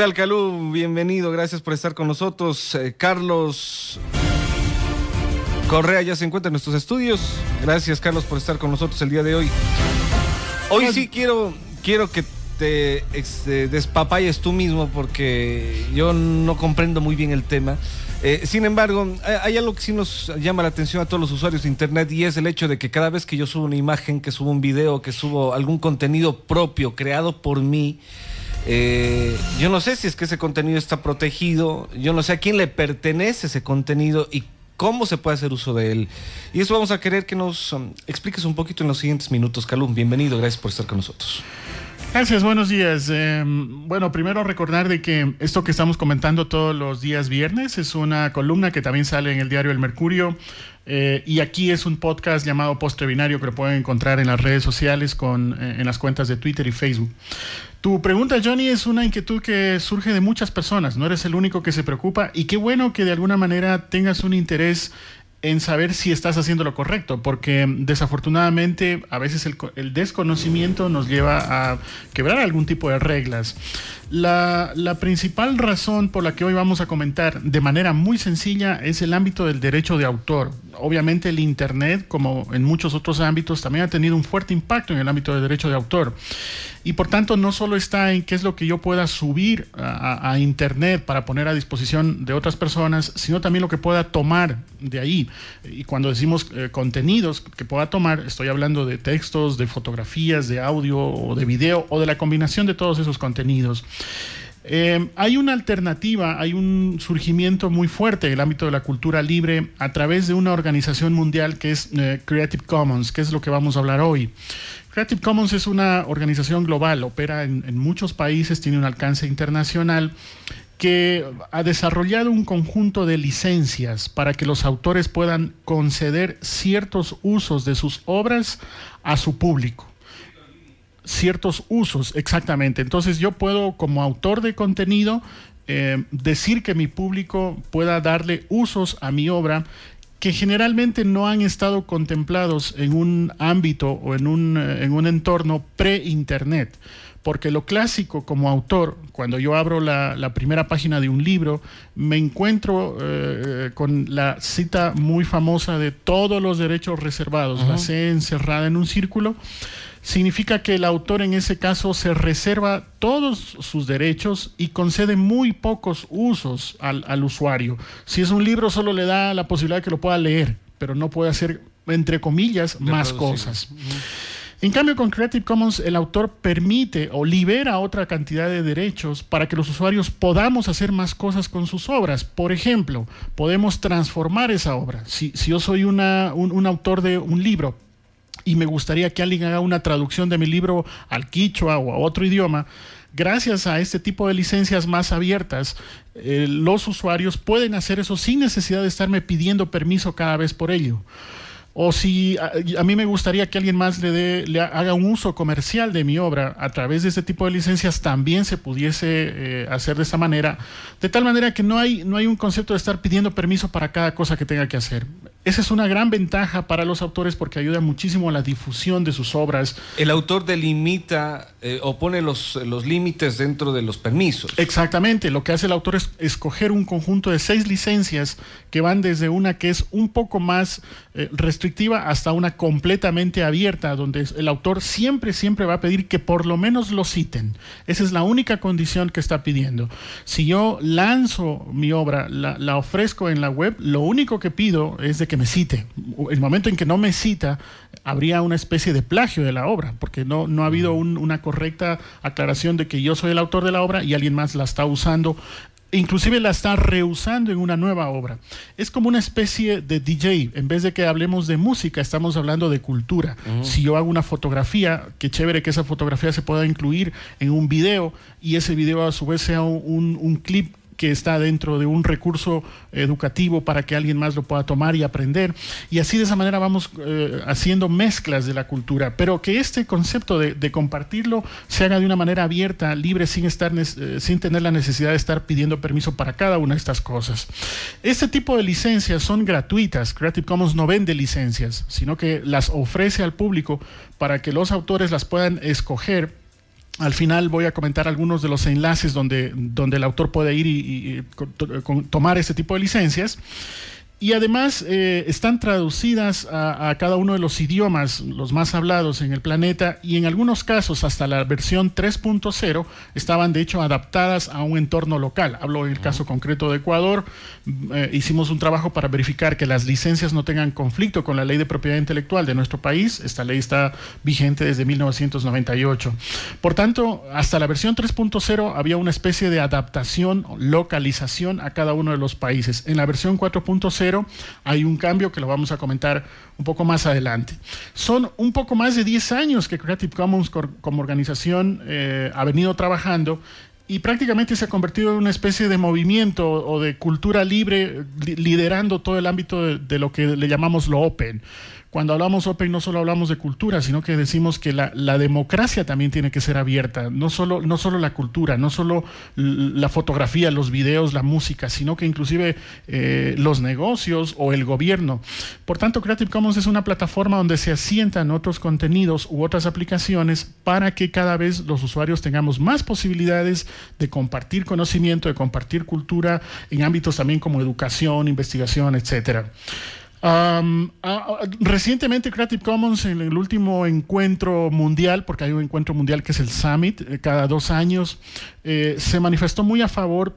tal, Calú? Bienvenido, gracias por estar con nosotros. Eh, Carlos Correa ya se encuentra en nuestros estudios. Gracias, Carlos, por estar con nosotros el día de hoy. Hoy sí quiero, quiero que te este, despapayes tú mismo porque yo no comprendo muy bien el tema. Eh, sin embargo, hay algo que sí nos llama la atención a todos los usuarios de Internet y es el hecho de que cada vez que yo subo una imagen, que subo un video, que subo algún contenido propio creado por mí, eh, yo no sé si es que ese contenido está protegido, yo no sé a quién le pertenece ese contenido y cómo se puede hacer uso de él. Y eso vamos a querer que nos um, expliques un poquito en los siguientes minutos. Calum, bienvenido, gracias por estar con nosotros. Gracias, buenos días. Em, bueno, primero recordar de que esto que estamos comentando todos los días viernes es una columna que también sale en el diario El Mercurio eh, y aquí es un podcast llamado Postre Binario que lo pueden encontrar en las redes sociales con, eh, en las cuentas de Twitter y Facebook. Tu pregunta, Johnny, es una inquietud que surge de muchas personas. No eres el único que se preocupa y qué bueno que de alguna manera tengas un interés en saber si estás haciendo lo correcto, porque desafortunadamente a veces el, desconocimiento nos lleva a quebrar algún tipo de reglas. La, la, principal razón por la que hoy vamos a comentar de manera muy sencilla es el ámbito del derecho de autor. Obviamente el Internet, como en muchos otros ámbitos, también ha tenido un fuerte impacto en el ámbito del derecho de autor. Y por tanto no solo está en qué es lo que yo pueda subir a, a Internet para poner a disposición de otras personas, sino también lo que pueda tomar de ahí. Y cuando decimos eh, contenidos que pueda tomar, estoy hablando de textos, de fotografías, de audio o de video o de la combinación de todos esos contenidos. Eh, hay una alternativa, hay un surgimiento muy fuerte en el ámbito de la cultura libre a través de una organización mundial que es eh, Creative Commons, que es lo que vamos a hablar hoy. Creative Commons es una organización global, opera en, en muchos países, tiene un alcance internacional que ha desarrollado un conjunto de licencias para que los autores puedan conceder ciertos usos de sus obras a su público ciertos usos, exactamente. Entonces yo puedo, como autor de contenido, eh, decir que mi público pueda darle usos a mi obra que generalmente no han estado contemplados en un ámbito o en un, eh, en un entorno pre-internet. Porque lo clásico como autor, cuando yo abro la, la primera página de un libro, me encuentro eh, con la cita muy famosa de todos los derechos reservados, uh -huh. la C encerrada en un círculo significa que el autor en ese caso se reserva todos sus derechos y concede muy pocos usos al, al, usuario. Si es un libro, solo le da la posibilidad de que lo pueda leer, pero no puede hacer, entre comillas, de más cosas. Uh -huh. En cambio, con Creative Commons, el autor permite o libera otra cantidad de derechos para que los usuarios podamos hacer más cosas con sus obras. Por ejemplo, podemos transformar esa obra. Si, yo soy un autor de un libro, y me gustaría que alguien haga una traducción de mi libro al quichua o a otro idioma, gracias a este tipo de licencias más abiertas, eh, los usuarios pueden hacer eso sin necesidad de estarme pidiendo permiso cada vez por ello. O si a, mí me gustaría que alguien más le, dé, le haga un uso comercial de mi obra a través de este tipo de licencias, también se pudiese eh, hacer de esta manera, de tal manera que no hay, no hay un concepto de estar pidiendo permiso para cada cosa que tenga que hacer. Esa es una gran ventaja para los autores porque ayuda muchísimo a la difusión de sus obras. El autor delimita eh, o pone los, los límites dentro de los permisos. Exactamente, lo que hace el autor es escoger un conjunto de seis licencias que van desde una que es un poco más eh, restrictiva hasta una completamente abierta, donde el autor siempre, siempre va a pedir que por lo menos lo citen. Esa es la única condición que está pidiendo. Si yo lanzo mi obra, la, la ofrezco en la web, lo único que pido es de que me cite. El momento en que no me cita, habría una especie de plagio de la obra, porque no, no ha habido un, una correcta aclaración de que yo soy el autor de la obra y alguien más la está usando inclusive la está reusando en una nueva obra. Es como una especie de DJ. En vez de que hablemos de música, estamos hablando de cultura. Uh -huh. Si yo hago una fotografía, qué chévere que esa fotografía se pueda incluir en un video y ese video a su vez sea un, un clip que está dentro de un recurso educativo para que alguien más lo pueda tomar y aprender. Y así de esa manera vamos eh, haciendo mezclas de la cultura, pero que este concepto de, compartirlo se haga de una manera abierta, libre, sin, estar, eh, sin tener la necesidad de estar pidiendo permiso para cada una de estas cosas. Este tipo de licencias son gratuitas. Creative Commons no vende licencias, sino que las ofrece al público para que los autores las puedan escoger Al final voy a comentar algunos de los enlaces donde, donde el autor puede ir y, tomar ese tipo de licencias. Y además eh, están traducidas a, cada uno de los idiomas, los más hablados en el planeta, y en algunos casos hasta la versión 3.0 estaban de hecho adaptadas a un entorno local. Hablo en el caso concreto de Ecuador, eh, hicimos un trabajo para verificar que las licencias no tengan conflicto con la ley de propiedad intelectual de nuestro país. Esta ley está vigente desde 1998. Por tanto, hasta la versión 3.0 había una especie de adaptación, localización a cada uno de los países. En la versión 4.0 hay un cambio que lo vamos a comentar un poco más adelante. Son un poco más de 10 años que Creative Commons como organización eh, ha venido trabajando y prácticamente se ha convertido en una especie de movimiento o de cultura libre liderando todo el ámbito de lo que le llamamos lo open. Cuando hablamos Open no solo hablamos de cultura, sino que decimos que la, democracia también tiene que ser abierta, no solo, no solo la cultura, no solo la fotografía, los videos, la música, sino que inclusive eh, los negocios o el gobierno. Por tanto, Creative Commons es una plataforma donde se asientan otros contenidos u otras aplicaciones para que cada vez los usuarios tengamos más posibilidades de compartir conocimiento, de compartir cultura en ámbitos también como educación, investigación, etcétera recientemente Creative Commons en el último encuentro mundial, porque hay un encuentro mundial que es el Summit, eh, cada dos años, eh, se manifestó muy a favor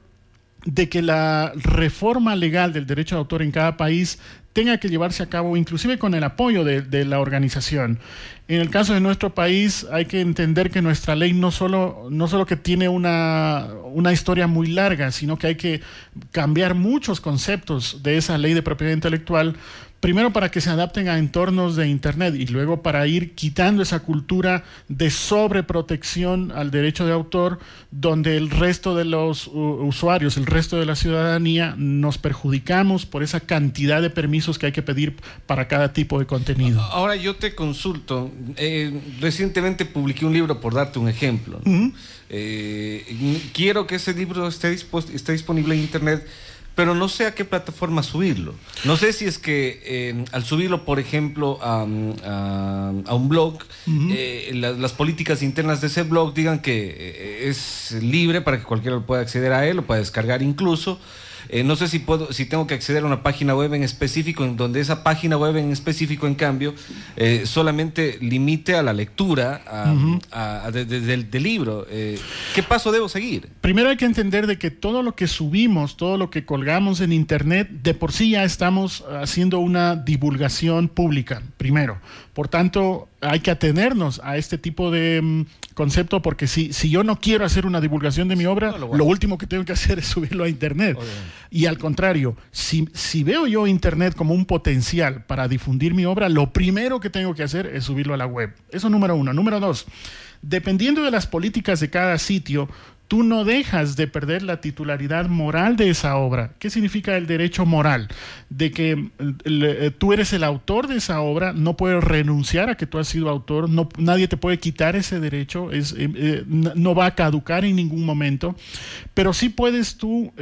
de que la reforma legal del derecho de autor en cada país tenga que llevarse a cabo, inclusive con el apoyo de, la organización. En el caso de nuestro país, hay que entender que nuestra ley no solo, no solo que tiene una, una historia muy larga, sino que hay que cambiar muchos conceptos de esa ley de propiedad intelectual primero para que se adapten a entornos de Internet y luego para ir quitando esa cultura de sobreprotección al derecho de autor, donde el resto de los usuarios, el resto de la ciudadanía, nos perjudicamos por esa cantidad de permisos que hay que pedir para cada tipo de contenido. Ahora yo te consulto, eh, recientemente publiqué un libro, por darte un ejemplo. Eh, quiero que ese libro esté, esté disponible en Internet pero no sé a qué plataforma subirlo. No sé si es que eh, al subirlo, por ejemplo, a, un blog, eh, las políticas internas de ese blog digan que eh, es libre para que cualquiera pueda acceder a él, lo pueda descargar incluso. Eh, no sé si puedo, si tengo que acceder a una página web en específico, en donde esa página web en específico, en cambio, eh, solamente limite a la lectura del, libro. Eh, ¿Qué paso debo seguir? Primero hay que entender de que todo lo que subimos, todo lo que colgamos en internet, de por sí ya estamos haciendo una divulgación pública, primero. Por tanto, hay que atenernos a este tipo de mm, concepto porque si, si yo no quiero hacer una divulgación de mi obra, lo, último que tengo que hacer es subirlo a Internet. Y al contrario, si, si veo yo Internet como un potencial para difundir mi obra, lo primero que tengo que hacer es subirlo a la web. Eso número uno. Número dos, dependiendo de las políticas de cada sitio, tú no dejas de perder la titularidad moral de esa obra. ¿Qué significa el derecho moral? De que eh, tú eres el autor de esa obra, no puedes renunciar a que tú has sido autor, no, nadie te puede quitar ese derecho, es, eh, eh, no va a caducar en ningún momento, pero sí puedes tú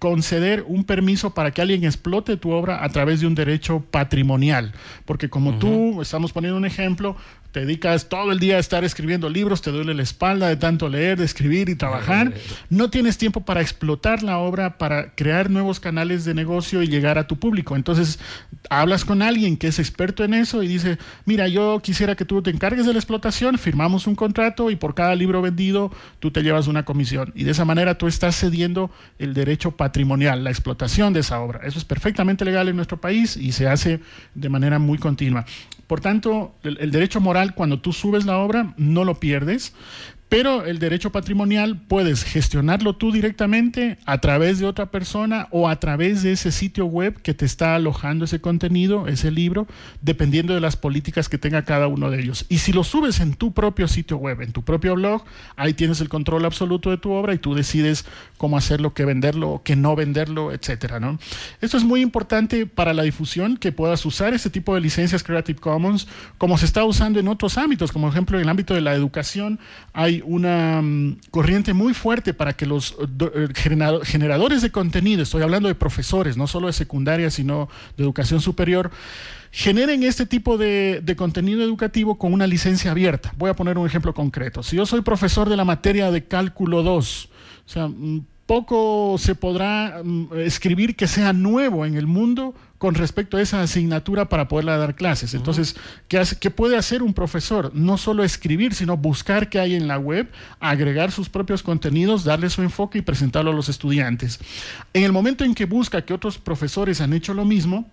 conceder un permiso para que alguien explote tu obra a través de un derecho patrimonial. Porque como tú, estamos poniendo un ejemplo, te dedicas todo el día a estar escribiendo libros, te duele la espalda de tanto leer, de escribir y trabajar, no tienes tiempo para explotar la obra, para crear nuevos canales de negocio y llegar a tu público. Entonces, hablas con alguien que es experto en eso y dice, mira, yo quisiera que tú te encargues de la explotación, firmamos un contrato y por cada libro vendido tú te llevas una comisión. Y de esa manera tú estás cediendo el derecho patrimonial, la explotación de esa obra. Eso es perfectamente legal en nuestro país y se hace de manera muy continua. Por tanto, el, derecho moral, cuando tú subes la obra, no lo pierdes, pero el derecho patrimonial puedes gestionarlo tú directamente a través de otra persona o a través de ese sitio web que te está alojando ese contenido, ese libro, dependiendo de las políticas que tenga cada uno de ellos. Y si lo subes en tu propio sitio web, en tu propio blog, ahí tienes el control absoluto de tu obra y tú decides cómo hacerlo, qué venderlo, qué no venderlo, etcétera, ¿no? Esto es muy importante para la difusión, que puedas usar este tipo de licencias Creative Commons como se está usando en otros ámbitos, como por ejemplo en el ámbito de la educación hay una mm, corriente muy fuerte para que los eh, generadores de contenido, estoy hablando de profesores, no solo de secundaria, sino de educación superior, generen este tipo de, de, contenido educativo con una licencia abierta. Voy a poner un ejemplo concreto. Si yo soy profesor de la materia de cálculo 2, o sea, mm, poco se podrá mm, escribir que sea nuevo en el mundo con respecto a esa asignatura para poderla dar clases. Entonces, ¿qué, ¿qué, puede hacer un profesor? No solo escribir, sino buscar qué hay en la web, agregar sus propios contenidos, darle su enfoque y presentarlo a los estudiantes. En el momento en que busca que otros profesores han hecho lo mismo,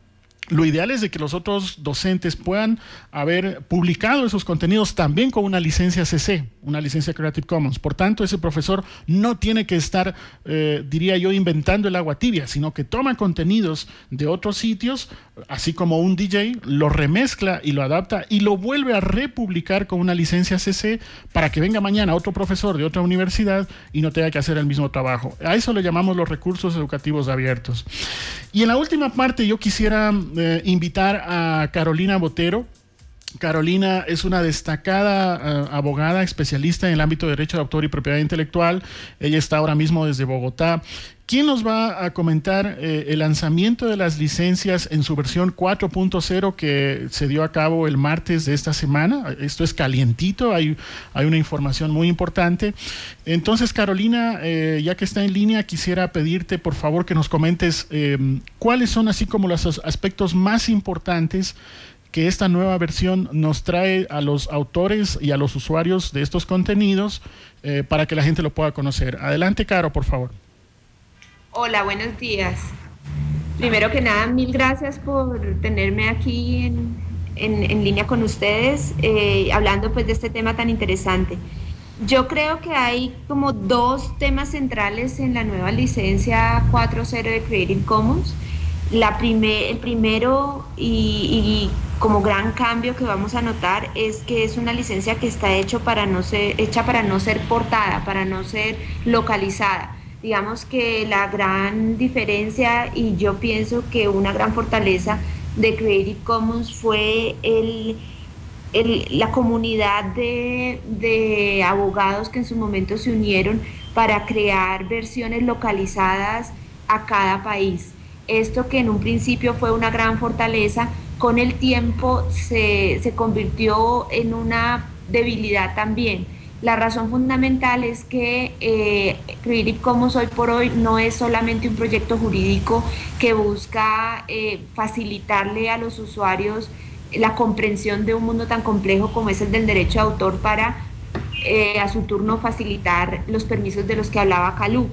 lo ideal es de que los otros docentes puedan haber publicado esos contenidos también con una licencia CC, una licencia Creative Commons. Por tanto, ese profesor no tiene que estar, eh, diría yo, inventando el agua tibia, sino que toma contenidos de otros sitios, así como un DJ, lo remezcla y lo adapta y lo vuelve a republicar con una licencia CC para que venga mañana otro profesor de otra universidad y no tenga que hacer el mismo trabajo. A eso le llamamos los recursos educativos abiertos. Y en la última parte yo quisiera eh, invitar a Carolina Botero. Carolina es una destacada eh, abogada especialista en el ámbito de derecho de autor y propiedad intelectual. Ella está ahora mismo desde Bogotá. ¿Quién nos va a comentar eh, el lanzamiento de las licencias en su versión 4.0 que se dio a cabo el martes de esta semana? Esto es calientito, hay, hay una información muy importante. Entonces, Carolina, eh, ya que está en línea, quisiera pedirte por favor que nos comentes em, cuáles son así como los aspectos más importantes que esta nueva versión nos trae a los autores y a los usuarios de estos contenidos eh, para que la gente lo pueda conocer. Adelante, Caro, por favor. Hola, buenos días. Primero que nada, mil gracias por tenerme aquí en, línea con ustedes, eh, hablando pues de este tema tan interesante. Yo creo que hay como dos temas centrales en la nueva licencia 4.0 de Creative Commons. La el primero y, como gran cambio que vamos a notar es que es una licencia que está para no ser, hecha para no ser portada, para no ser localizada digamos que la gran diferencia y yo pienso que una gran fortaleza de Creative Commons fue el, la comunidad de, de, abogados que en su momento se unieron para crear versiones localizadas a cada país. Esto que en un principio fue una gran fortaleza, con el tiempo se, se convirtió en una debilidad también la razón fundamental es que eh, Creative Commons hoy por hoy no es solamente un proyecto jurídico que busca eh, facilitarle a los usuarios la comprensión de un mundo tan complejo como es el del derecho de autor para eh, a su turno facilitar los permisos de los que hablaba Calú,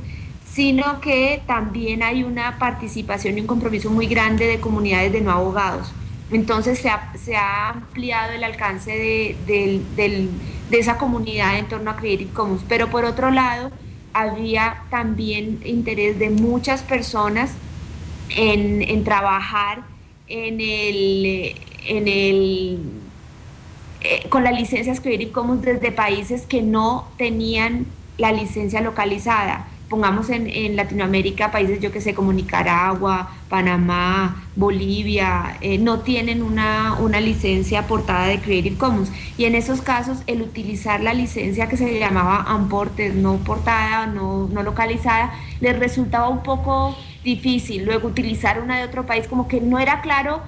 sino que también hay una participación y un compromiso muy grande de comunidades de no abogados. Entonces se ha, ampliado el alcance de, esa comunidad en torno a Creative Commons. Pero por otro lado, había también interés de muchas personas en, trabajar en el, en el eh, con las licencias Creative Commons desde países que no tenían la licencia localizada pongamos en, Latinoamérica países, yo que sé, como Nicaragua, Panamá, Bolivia, eh, no tienen una, una licencia portada de Creative Commons. Y en esos casos, el utilizar la licencia que se llamaba Unported, no portada, no, no localizada, les resultaba un poco difícil. Luego utilizar una de otro país, como que no era claro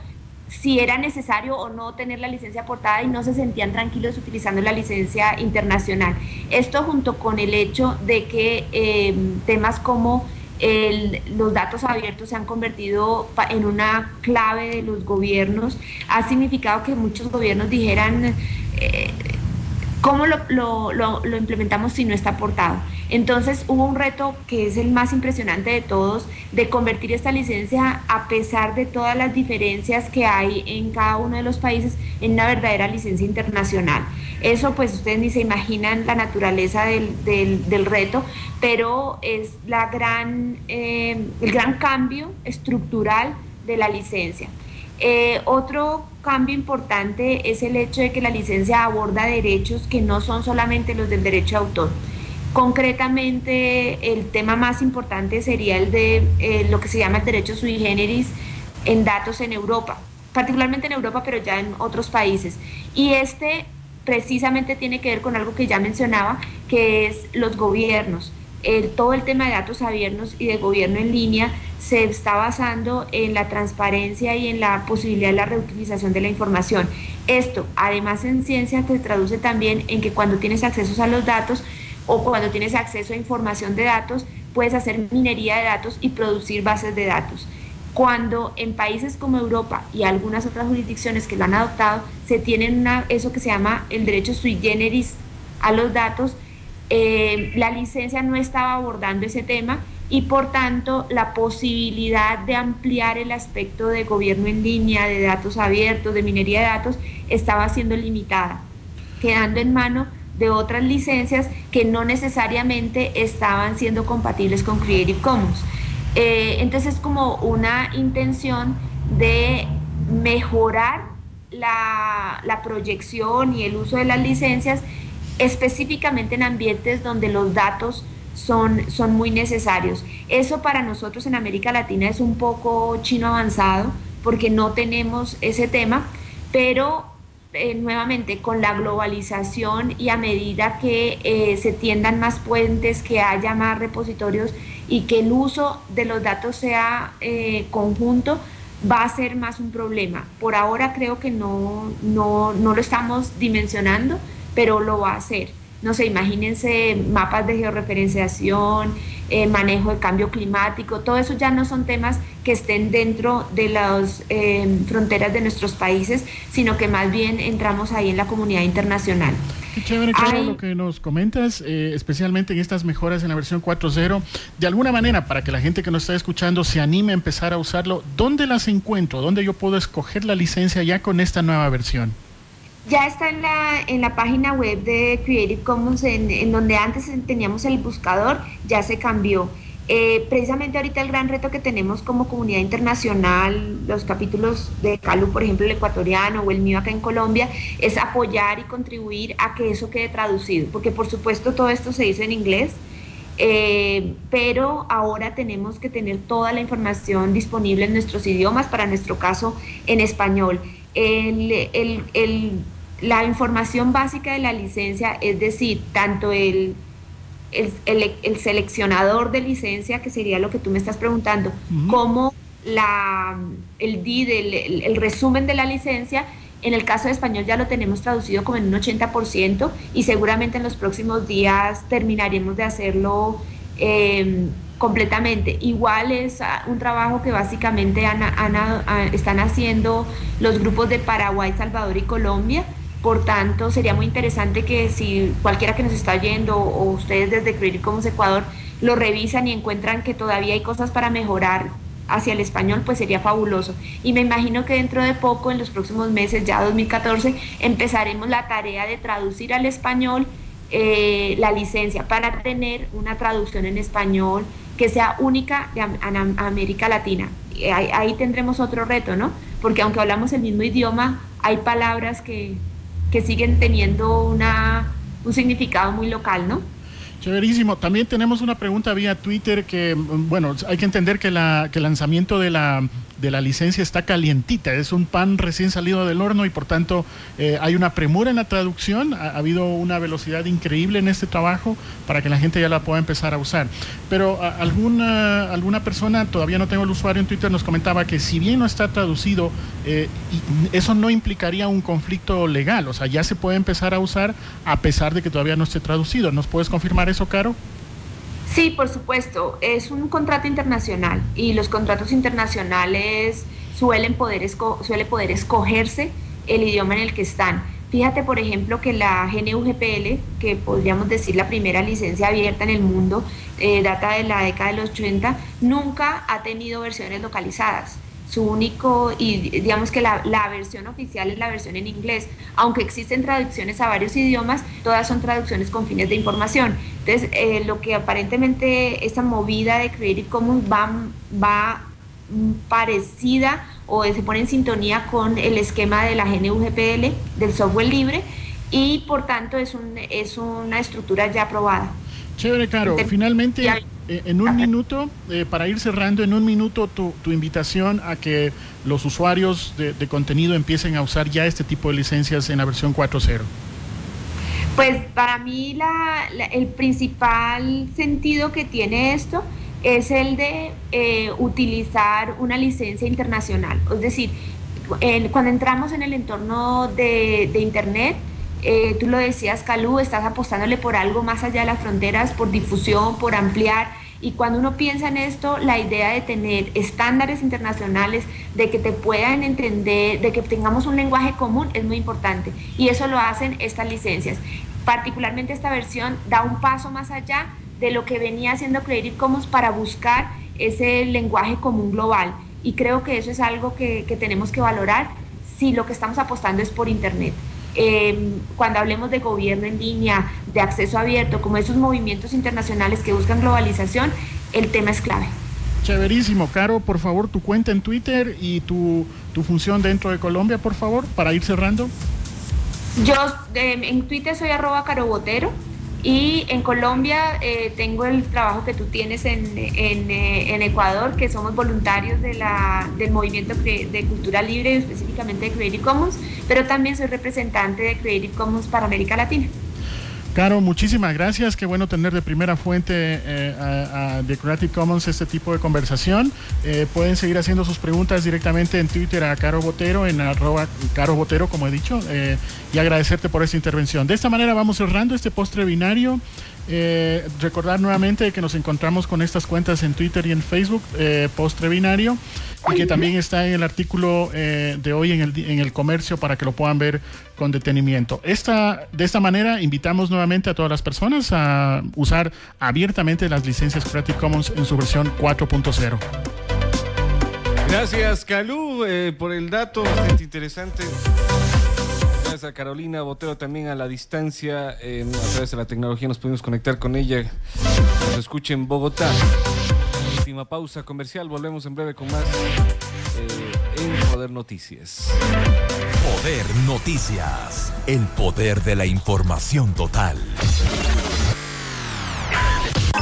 si era necesario o no tener la licencia portada y no se sentían tranquilos utilizando la licencia internacional. Esto junto con el hecho de que em, temas como los datos abiertos se han convertido en una clave de los gobiernos, ha significado que muchos gobiernos dijeran, eh, ¿cómo lo implementamos si no está portado? Entonces hubo un reto que es el más impresionante de todos, de convertir esta licencia, a pesar de todas las diferencias que hay en cada uno de los países, en una verdadera licencia internacional. Eso pues ustedes ni se imaginan la naturaleza del, reto, pero es la gran, eh, el gran cambio estructural de la licencia. Eh, otro cambio importante es el hecho de que la licencia aborda derechos que no son solamente los del derecho de autor Concretamente, el tema más importante sería el de eh, lo que se llama el derecho sui generis en datos en Europa, particularmente en Europa, pero ya en otros países. Y este precisamente tiene que ver con algo que ya mencionaba, que es los gobiernos. Todo el tema de datos abiertos y de gobierno en línea se está basando en la transparencia y en la posibilidad de la reutilización de la información. Esto, además en ciencia, se traduce también en que cuando tienes acceso a los datos o cuando tienes acceso a información de datos, puedes hacer minería de datos y producir bases de datos. Cuando en países como Europa y algunas otras jurisdicciones que lo han adoptado, se tienen eso que se llama el derecho sui generis a los datos, eh, la licencia no estaba abordando ese tema y por tanto la posibilidad de ampliar el aspecto de gobierno en línea, de datos abiertos, de minería de datos, estaba siendo limitada, quedando en mano de otras licencias que no necesariamente estaban siendo compatibles con Creative Commons. Eh, entonces es como una intención de mejorar la, la proyección y el uso de las licencias específicamente en ambientes donde los datos son, son muy necesarios. Eso para nosotros en América Latina es un poco chino avanzado porque no tenemos ese tema, pero eh, nuevamente con la globalización y a medida que eh, se tiendan más puentes, que haya más repositorios y que el uso de los datos sea eh, conjunto, va a ser más un problema. Por ahora creo que no, no, no lo estamos dimensionando, pero lo va a hacer no sé, imagínense mapas de georreferenciación, eh, manejo de cambio climático, todo eso ya no son temas que estén dentro de las eh, fronteras de nuestros países, sino que más bien entramos ahí en la comunidad internacional. Qué chévere, claro, lo que nos comentas, eh, especialmente en estas mejoras en la versión 4.0. De alguna manera, para que la gente que nos está escuchando se anime a empezar a usarlo, ¿dónde las encuentro? ¿Dónde yo puedo escoger la licencia ya con esta nueva versión? Ya está en la, en la página web de Creative Commons, en, donde antes teníamos el buscador, ya se cambió. Eh, precisamente ahorita el gran reto que tenemos como comunidad internacional, los capítulos de CALU, por ejemplo, el ecuatoriano o el mío acá en Colombia, es apoyar y contribuir a que eso quede traducido, porque por supuesto todo esto se dice en inglés, eh, pero ahora tenemos que tener toda la información disponible en nuestros idiomas, para nuestro caso en español. el, el la información básica de la licencia, es decir, tanto el, el, seleccionador de licencia, que sería lo que tú me estás preguntando, como la, el DID, el, resumen de la licencia, en el caso de español ya lo tenemos traducido como en un 80% y seguramente en los próximos días terminaremos de hacerlo em, completamente. Igual es un trabajo que básicamente ah, están haciendo los grupos de Paraguay, Salvador y Colombia por tanto, sería muy interesante que si cualquiera que nos está oyendo o ustedes desde Creative Commons Ecuador lo revisan y encuentran que todavía hay cosas para mejorar hacia el español, pues sería fabuloso. Y me imagino que dentro de poco, en los próximos meses, ya 2014, empezaremos la tarea de traducir al español eh, la licencia para tener una traducción en español que sea única de América Latina. Ahí, ahí tendremos otro reto, ¿no? Porque aunque hablamos el mismo idioma, hay palabras que, que siguen teniendo una, un significado muy local, ¿no? Chéverísimo. También tenemos una pregunta vía Twitter que, bueno, hay que entender que, la, que el lanzamiento de la de la licencia está calientita, es un pan recién salido del horno y por tanto eh, hay una premura en la traducción, ha, habido una velocidad increíble en este trabajo para que la gente ya la pueda empezar a usar. Pero alguna, alguna persona, todavía no tengo el usuario en Twitter, nos comentaba que si bien no está traducido, eh, eso no implicaría un conflicto legal, o sea, ya se puede empezar a usar a pesar de que todavía no esté traducido. ¿Nos puedes confirmar eso, Caro? Sí, por supuesto, es un contrato internacional y los contratos internacionales suelen poder suele poder escogerse el idioma en el que están. Fíjate, por ejemplo, que la GNUGPL, que podríamos decir la primera licencia abierta en el mundo, eh, data de la década de los 80, nunca ha tenido versiones localizadas su único, y digamos que la, versión oficial es la versión en inglés, aunque existen traducciones a varios idiomas, todas son traducciones con fines de información. Entonces, eh, lo que aparentemente esta movida de Creative Commons va, va parecida o se pone en sintonía con el esquema de la GNU-GPL, del software libre, y por tanto es, un, es una estructura ya aprobada. Chévere, Caro. Finalmente, en un minuto, eh, para ir cerrando, en un minuto tu, invitación a que los usuarios de, contenido empiecen a usar ya este tipo de licencias en la versión 4.0. Pues para mí el principal sentido que tiene esto es el de eh, utilizar una licencia internacional. Es decir, cuando entramos en el entorno de, Internet, eh, tú lo decías, Calú, estás apostándole por algo más allá de las fronteras, por difusión, por ampliar. Y cuando uno piensa en esto, la idea de tener estándares internacionales, de que te puedan entender, de que tengamos un lenguaje común, es muy importante. Y eso lo hacen estas licencias. Particularmente esta versión da un paso más allá de lo que venía haciendo Creative Commons para buscar ese lenguaje común global. Y creo que eso es algo que, tenemos que valorar si lo que estamos apostando es por Internet. Em, cuando hablemos de gobierno en línea, de acceso abierto, como esos movimientos internacionales que buscan globalización, el tema es clave. Chéverísimo. Caro, por favor, tu cuenta en Twitter y tu, tu función dentro de Colombia, por favor, para ir cerrando. Yo en Twitter soy arroba carobotero. Y en Colombia eh, tengo el trabajo que tú tienes en, eh, en, Ecuador, que somos voluntarios de la, del movimiento de cultura libre, específicamente de Creative Commons, pero también soy representante de Creative Commons para América Latina. Caro, muchísimas gracias. Qué bueno tener de primera fuente eh, a, de Creative Commons este tipo de conversación. Eh, pueden seguir haciendo sus preguntas directamente en Twitter a Caro Botero, en arroba Caro Botero, como he dicho, eh, y agradecerte por esta intervención. De esta manera vamos cerrando este postre binario. Recordar nuevamente que nos encontramos con estas cuentas en Twitter y en Facebook, eh, Postre Binario, y que también está en el artículo eh, de hoy en el, en el comercio para que lo puedan ver con detenimiento. Esta, de esta manera, invitamos nuevamente a todas las personas a usar abiertamente las licencias Creative Commons en su versión 4.0. Gracias, Calú, por el dato bastante interesante a Carolina Botero también a la distancia. a través de la tecnología nos pudimos conectar con ella. Nos escucha en Bogotá. Última pausa comercial. Volvemos en breve con más eh, en Poder Noticias. Poder Noticias. El poder de la información total.